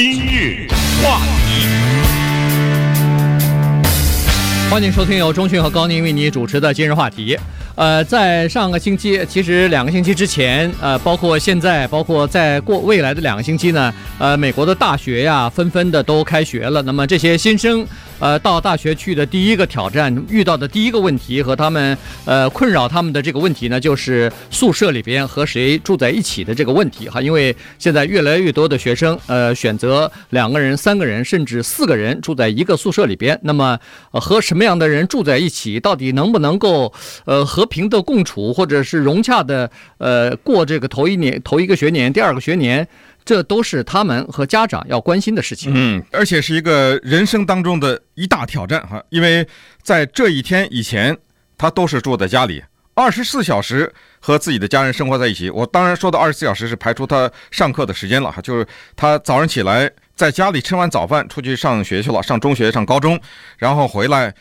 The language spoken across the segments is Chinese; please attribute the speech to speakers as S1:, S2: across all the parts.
S1: 今日话题，
S2: 欢迎收听由钟讯和高宁为你主持的今日话题。呃，在上个星期，其实两个星期之前，呃，包括现在，包括在过未来的两个星期呢，呃，美国的大学呀，纷纷的都开学了。那么这些新生，呃，到大学去的第一个挑战，遇到的第一个问题和他们，呃，困扰他们的这个问题呢，就是宿舍里边和谁住在一起的这个问题哈。因为现在越来越多的学生，呃，选择两个人、三个人，甚至四个人住在一个宿舍里边。那么，和什么样的人住在一起，到底能不能够，呃，和平的共处，或者是融洽的，呃，过这个头一年、头一个学年、第二个学年，这都是他们和家长要关心的事情。
S3: 嗯，而且是一个人生当中的一大挑战哈，因为在这一天以前，他都是住在家里，二十四小时和自己的家人生活在一起。我当然说的二十四小时是排除他上课的时间了哈，就是他早上起来在家里吃完早饭，出去上学去了，上中学、上高中，然后回来，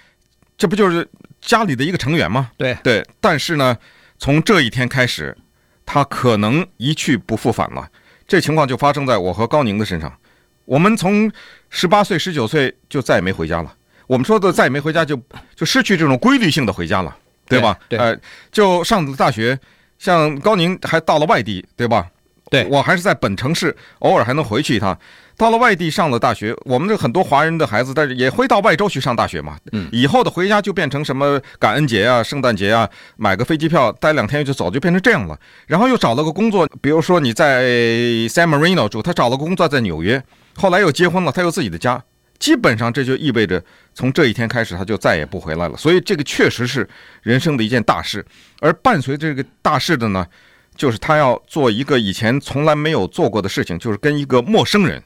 S3: 这不就是？家里的一个成员吗，
S2: 对
S3: 对，但是呢，从这一天开始，他可能一去不复返了。这情况就发生在我和高宁的身上。我们从十八岁、十九岁就再也没回家了。我们说的再也没回家就，就就失去这种规律性的回家了，对吧？
S2: 对，对
S3: 呃，就上了大学，像高宁还到了外地，对吧？
S2: 对，
S3: 我还是在本城市，偶尔还能回去一趟。到了外地上了大学，我们这很多华人的孩子，但是也会到外州去上大学嘛。
S2: 嗯，以
S3: 后的回家就变成什么感恩节啊、圣诞节啊，买个飞机票待两天就走，就变成这样了。然后又找了个工作，比如说你在 San Marino 住，他找了个工作在纽约，后来又结婚了，他有自己的家。基本上这就意味着从这一天开始他就再也不回来了。所以这个确实是人生的一件大事。而伴随这个大事的呢，就是他要做一个以前从来没有做过的事情，就是跟一个陌生人。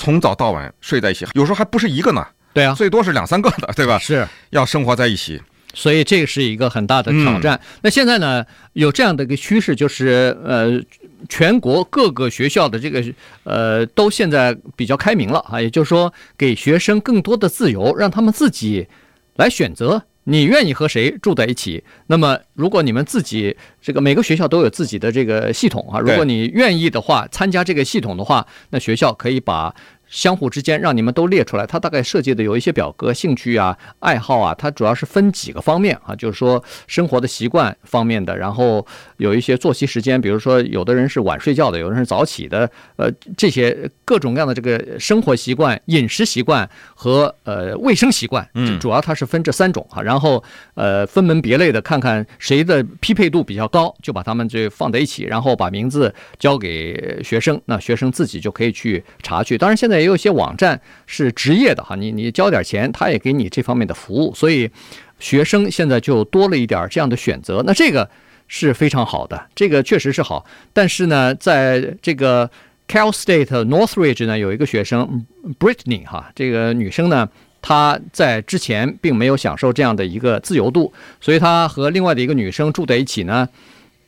S3: 从早到晚睡在一起，有时候还不是一个呢。
S2: 对啊，
S3: 最多是两三个的，对吧？
S2: 是
S3: 要生活在一起，
S2: 所以这是一个很大的挑战。嗯、那现在呢，有这样的一个趋势，就是呃，全国各个学校的这个呃，都现在比较开明了啊，也就是说，给学生更多的自由，让他们自己来选择。你愿意和谁住在一起？那么，如果你们自己这个每个学校都有自己的这个系统啊，如果你愿意的话，参加这个系统的话，那学校可以把。相互之间让你们都列出来，它大概设计的有一些表格，兴趣啊、爱好啊，它主要是分几个方面啊，就是说生活的习惯方面的，然后有一些作息时间，比如说有的人是晚睡觉的，有的人是早起的，呃，这些各种各样的这个生活习惯、饮食习惯和呃卫生习惯，主要它是分这三种啊，然后呃分门别类的看看谁的匹配度比较高，就把他们就放在一起，然后把名字交给学生，那学生自己就可以去查去。当然现在。也有些网站是职业的哈，你你交点钱，他也给你这方面的服务，所以学生现在就多了一点这样的选择。那这个是非常好的，这个确实是好。但是呢，在这个 Cal State Northridge 呢，有一个学生 Brittany 哈，这个女生呢，她在之前并没有享受这样的一个自由度，所以她和另外的一个女生住在一起呢。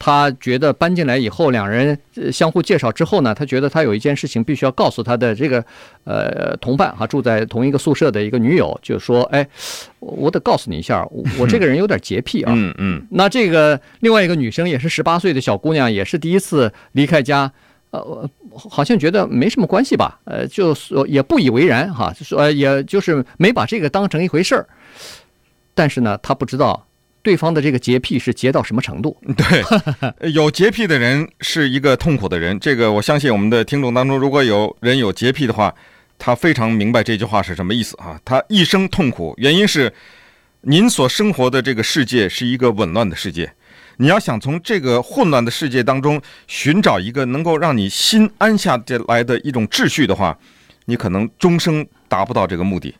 S2: 他觉得搬进来以后，两人相互介绍之后呢，他觉得他有一件事情必须要告诉他的这个呃同伴哈，住在同一个宿舍的一个女友，就说：“哎，我得告诉你一下，我这个人有点洁癖啊。”
S3: 嗯嗯。
S2: 那这个另外一个女生也是十八岁的小姑娘，也是第一次离开家，呃，好像觉得没什么关系吧，呃，就说也不以为然哈，就说也就是没把这个当成一回事儿。但是呢，他不知道。对方的这个洁癖是洁到什么程度？
S3: 对，有洁癖的人是一个痛苦的人。这个我相信我们的听众当中，如果有人有洁癖的话，他非常明白这句话是什么意思啊。他一生痛苦，原因是您所生活的这个世界是一个紊乱的世界。你要想从这个混乱的世界当中寻找一个能够让你心安下来的一种秩序的话，你可能终生达不到这个目的。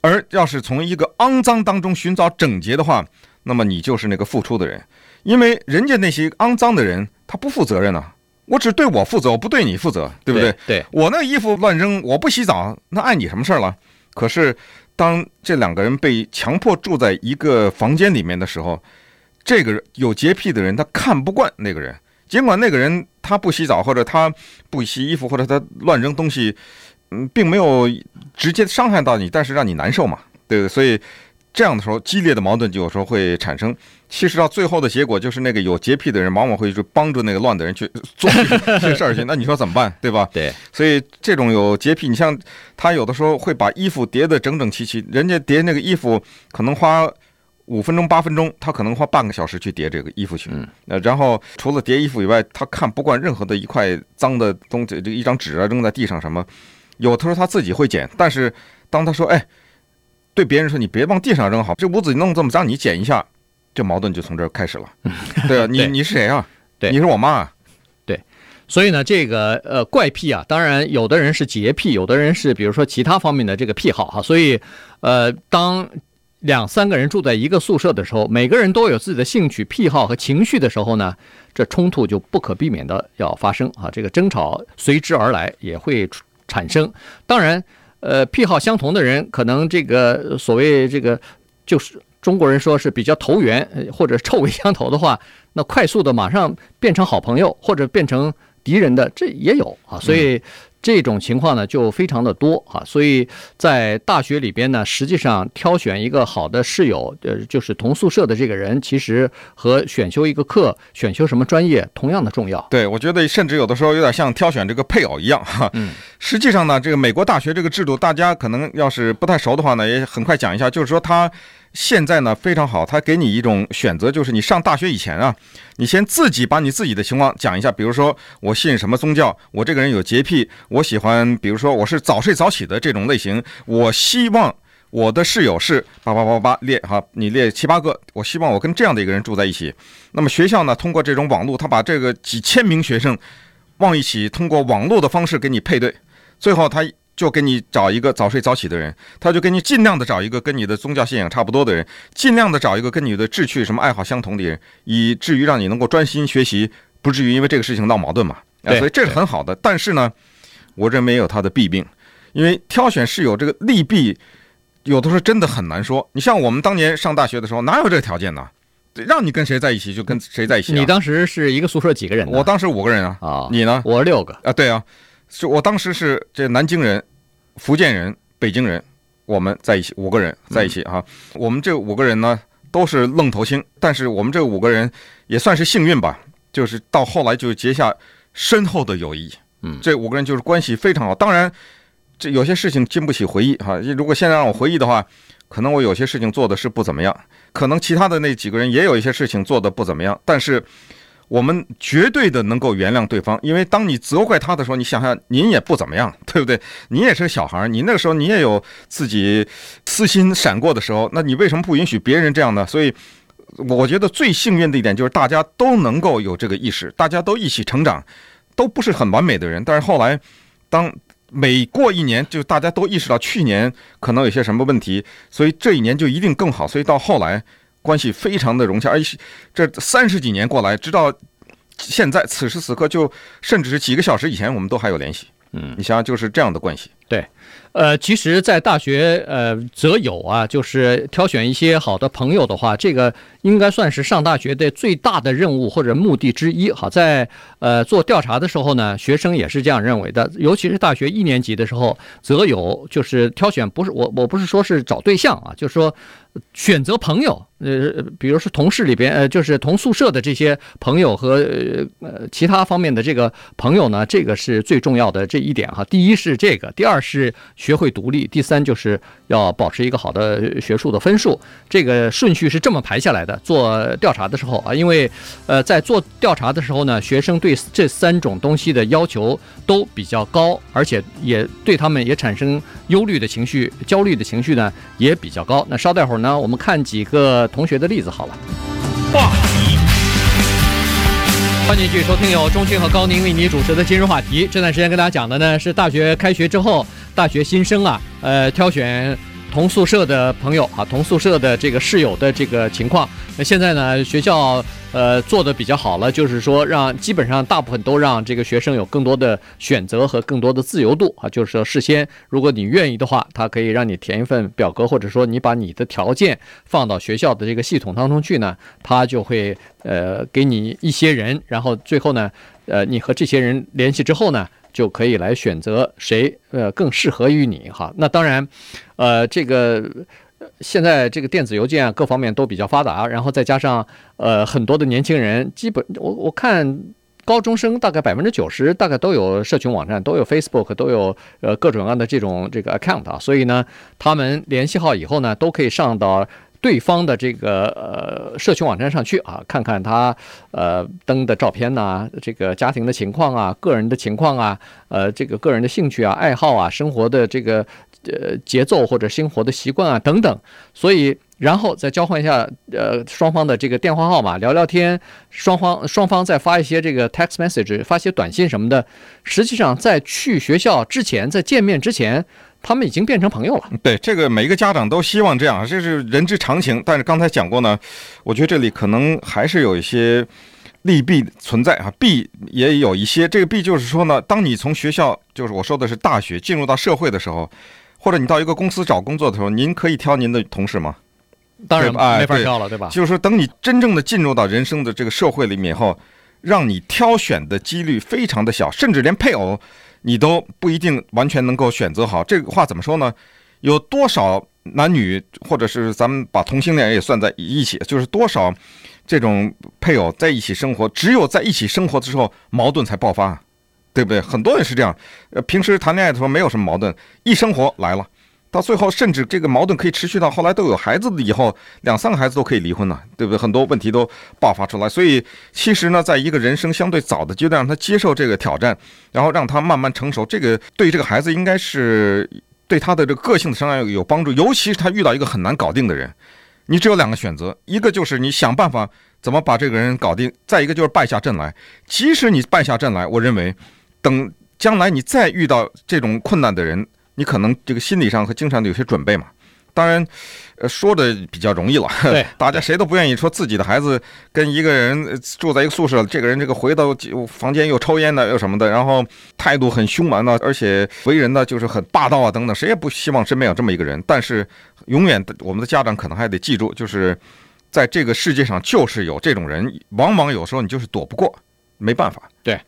S3: 而要是从一个肮脏当中寻找整洁的话，那么你就是那个付出的人，因为人家那些肮脏的人，他不负责任呐。我只对我负责，我不对你负责，对不对？
S2: 对，
S3: 我那衣服乱扔，我不洗澡，那碍你什么事儿了？可是，当这两个人被强迫住在一个房间里面的时候，这个有洁癖的人他看不惯那个人，尽管那个人他不洗澡，或者他不洗衣服，或者他乱扔东西，嗯，并没有直接伤害到你，但是让你难受嘛，对不对？所以。这样的时候，激烈的矛盾就有时候会产生。其实到最后的结果就是那个有洁癖的人往往会去帮助那个乱的人去做这些 事儿去。那你说怎么办？对吧？
S2: 对。
S3: 所以这种有洁癖，你像他有的时候会把衣服叠得整整齐齐，人家叠那个衣服可能花五分钟八分钟，他可能花半个小时去叠这个衣服去。嗯。那然后除了叠衣服以外，他看不惯任何的一块脏的东西，这一张纸啊扔在地上什么，有的时候他自己会捡，但是当他说哎。对别人说：“你别往地上扔好，这屋子你弄这么脏，你捡一下，这矛盾就从这儿开始了。”对啊，你你是谁啊？
S2: 对，
S3: 你是我妈啊。
S2: 对，所以呢，这个呃怪癖啊，当然有的人是洁癖，有的人是比如说其他方面的这个癖好哈。所以，呃，当两三个人住在一个宿舍的时候，每个人都有自己的兴趣、癖好和情绪的时候呢，这冲突就不可避免的要发生啊，这个争吵随之而来，也会产生。当然。呃，癖好相同的人，可能这个所谓这个，就是中国人说是比较投缘，或者臭味相投的话，那快速的马上变成好朋友，或者变成敌人的，这也有啊，所以。这种情况呢，就非常的多哈，所以在大学里边呢，实际上挑选一个好的室友，呃，就是同宿舍的这个人，其实和选修一个课、选修什么专业同样的重要。
S3: 对，我觉得甚至有的时候有点像挑选这个配偶一样哈。嗯，实际上呢，这个美国大学这个制度，大家可能要是不太熟的话呢，也很快讲一下，就是说他。现在呢非常好，他给你一种选择，就是你上大学以前啊，你先自己把你自己的情况讲一下，比如说我信什么宗教，我这个人有洁癖，我喜欢，比如说我是早睡早起的这种类型，我希望我的室友是八八八八列哈，你列七八个，我希望我跟这样的一个人住在一起。那么学校呢，通过这种网络，他把这个几千名学生往一起，通过网络的方式给你配对，最后他。就给你找一个早睡早起的人，他就给你尽量的找一个跟你的宗教信仰差不多的人，尽量的找一个跟你的志趣什么爱好相同的人，以至于让你能够专心学习，不至于因为这个事情闹矛盾嘛。啊，所以这是很好的。但是呢，我认为也有它的弊病，因为挑选室友这个利弊，有的时候真的很难说。你像我们当年上大学的时候，哪有这个条件呢？让你跟谁在一起就跟谁在一起。
S2: 你当时是一个宿舍几个人？
S3: 我当时五个人啊。啊，你呢？
S2: 我六个
S3: 啊。对啊。是我当时是这南京人、福建人、北京人，我们在一起五个人在一起哈。我们这五个人呢都是愣头青，但是我们这五个人也算是幸运吧，就是到后来就结下深厚的友谊。嗯，这五个人就是关系非常好。当然，这有些事情经不起回忆哈。如果现在让我回忆的话，可能我有些事情做的是不怎么样，可能其他的那几个人也有一些事情做的不怎么样，但是。我们绝对的能够原谅对方，因为当你责怪他的时候，你想想，您也不怎么样，对不对？你也是个小孩儿，你那个时候你也有自己私心闪过的时候，那你为什么不允许别人这样呢？所以，我觉得最幸运的一点就是大家都能够有这个意识，大家都一起成长，都不是很完美的人。但是后来，当每过一年，就大家都意识到去年可能有些什么问题，所以这一年就一定更好。所以到后来。关系非常的融洽，而且这三十几年过来，直到现在此时此刻，就甚至是几个小时以前，我们都还有联系。嗯，你想想，就是这样的关系。
S2: 对。呃，其实，在大学，呃，择友啊，就是挑选一些好的朋友的话，这个应该算是上大学的最大的任务或者目的之一。好，在呃做调查的时候呢，学生也是这样认为的。尤其是大学一年级的时候，择友就是挑选，不是我，我不是说是找对象啊，就是说选择朋友。呃，比如说同事里边，呃，就是同宿舍的这些朋友和呃其他方面的这个朋友呢，这个是最重要的这一点哈。第一是这个，第二是。学会独立，第三就是要保持一个好的学术的分数，这个顺序是这么排下来的。做调查的时候啊，因为呃，在做调查的时候呢，学生对这三种东西的要求都比较高，而且也对他们也产生忧虑的情绪、焦虑的情绪呢也比较高。那稍待会儿呢，那我们看几个同学的例子好了。话题，欢迎继续收听由钟迅和高宁为你主持的今日话题。这段时间跟大家讲的呢是大学开学之后。大学新生啊，呃，挑选同宿舍的朋友啊，同宿舍的这个室友的这个情况。那现在呢，学校呃做的比较好了，就是说让基本上大部分都让这个学生有更多的选择和更多的自由度啊。就是说，事先如果你愿意的话，他可以让你填一份表格，或者说你把你的条件放到学校的这个系统当中去呢，他就会呃给你一些人，然后最后呢，呃，你和这些人联系之后呢。就可以来选择谁，呃，更适合于你哈。那当然，呃，这个现在这个电子邮件啊，各方面都比较发达，然后再加上呃很多的年轻人，基本我我看高中生大概百分之九十大概都有社群网站，都有 Facebook，都有呃各种各样的这种这个 account 啊，所以呢，他们联系好以后呢，都可以上到。对方的这个呃社群网站上去啊，看看他呃登的照片呐、这个家庭的情况啊，个人的情况啊，呃这个个人的兴趣啊、爱好啊、生活的这个呃节奏或者生活的习惯啊等等，所以然后再交换一下呃双方的这个电话号码聊聊天，双方双方再发一些这个 text message，发些短信什么的，实际上在去学校之前，在见面之前。他们已经变成朋友了。
S3: 对，这个每一个家长都希望这样，这是人之常情。但是刚才讲过呢，我觉得这里可能还是有一些利弊存在啊。弊也有一些，这个弊就是说呢，当你从学校，就是我说的是大学，进入到社会的时候，或者你到一个公司找工作的时候，您可以挑您的同事吗？
S2: 当然没法挑了，对吧？
S3: 就是说，等你真正的进入到人生的这个社会里面以后，让你挑选的几率非常的小，甚至连配偶。你都不一定完全能够选择好，这个话怎么说呢？有多少男女，或者是咱们把同性恋也算在一起，就是多少这种配偶在一起生活，只有在一起生活的时候矛盾才爆发，对不对？很多人是这样，呃，平时谈恋爱的时候没有什么矛盾，一生活来了。到最后，甚至这个矛盾可以持续到后来都有孩子的以后，两三个孩子都可以离婚了，对不对？很多问题都爆发出来。所以，其实呢，在一个人生相对早的阶段，让他接受这个挑战，然后让他慢慢成熟，这个对这个孩子应该是对他的这个个性的成长有帮助。尤其是他遇到一个很难搞定的人，你只有两个选择：一个就是你想办法怎么把这个人搞定；再一个就是败下阵来。即使你败下阵来，我认为，等将来你再遇到这种困难的人。你可能这个心理上和精神上有些准备嘛，当然，呃，说的比较容易了。
S2: 对，
S3: 大家谁都不愿意说自己的孩子跟一个人住在一个宿舍，这个人这个回到房间又抽烟的又什么的，然后态度很凶蛮呢，而且为人呢就是很霸道啊等等，谁也不希望身边有这么一个人。但是，永远我们的家长可能还得记住，就是在这个世界上就是有这种人，往往有时候你就是躲不过，没办法。
S2: 对，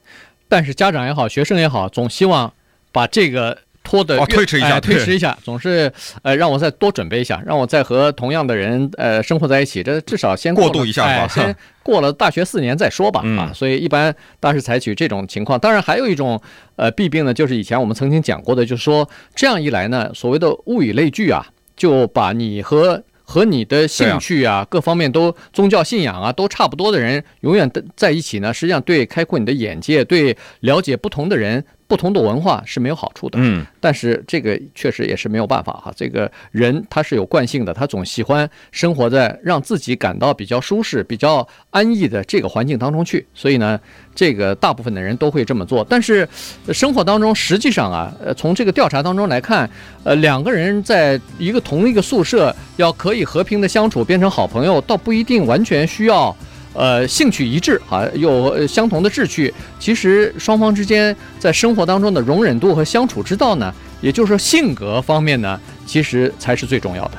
S2: 但是家长也好，学生也好，总希望把这个。拖的
S3: 哦，推迟一下，
S2: 哎、推迟一下，总是呃让我再多准备一下，让我再和同样的人呃生活在一起，这至少先过，
S3: 过渡一下吧，
S2: 哎，先过了大学四年再说吧，
S3: 嗯、
S2: 啊，所以一般当时采取这种情况。当然还有一种呃弊病呢，就是以前我们曾经讲过的，就是说这样一来呢，所谓的物以类聚啊，就把你和和你的兴趣啊，啊各方面都宗教信仰啊都差不多的人永远的在一起呢，实际上对开阔你的眼界，对了解不同的人。不同的文化是没有好处的，
S3: 嗯，
S2: 但是这个确实也是没有办法哈。这个人他是有惯性的，他总喜欢生活在让自己感到比较舒适、比较安逸的这个环境当中去。所以呢，这个大部分的人都会这么做。但是生活当中实际上啊，呃，从这个调查当中来看，呃，两个人在一个同一个宿舍要可以和平的相处，变成好朋友，倒不一定完全需要。呃，兴趣一致啊，有相同的志趣。其实双方之间在生活当中的容忍度和相处之道呢，也就是说性格方面呢，其实才是最重要的。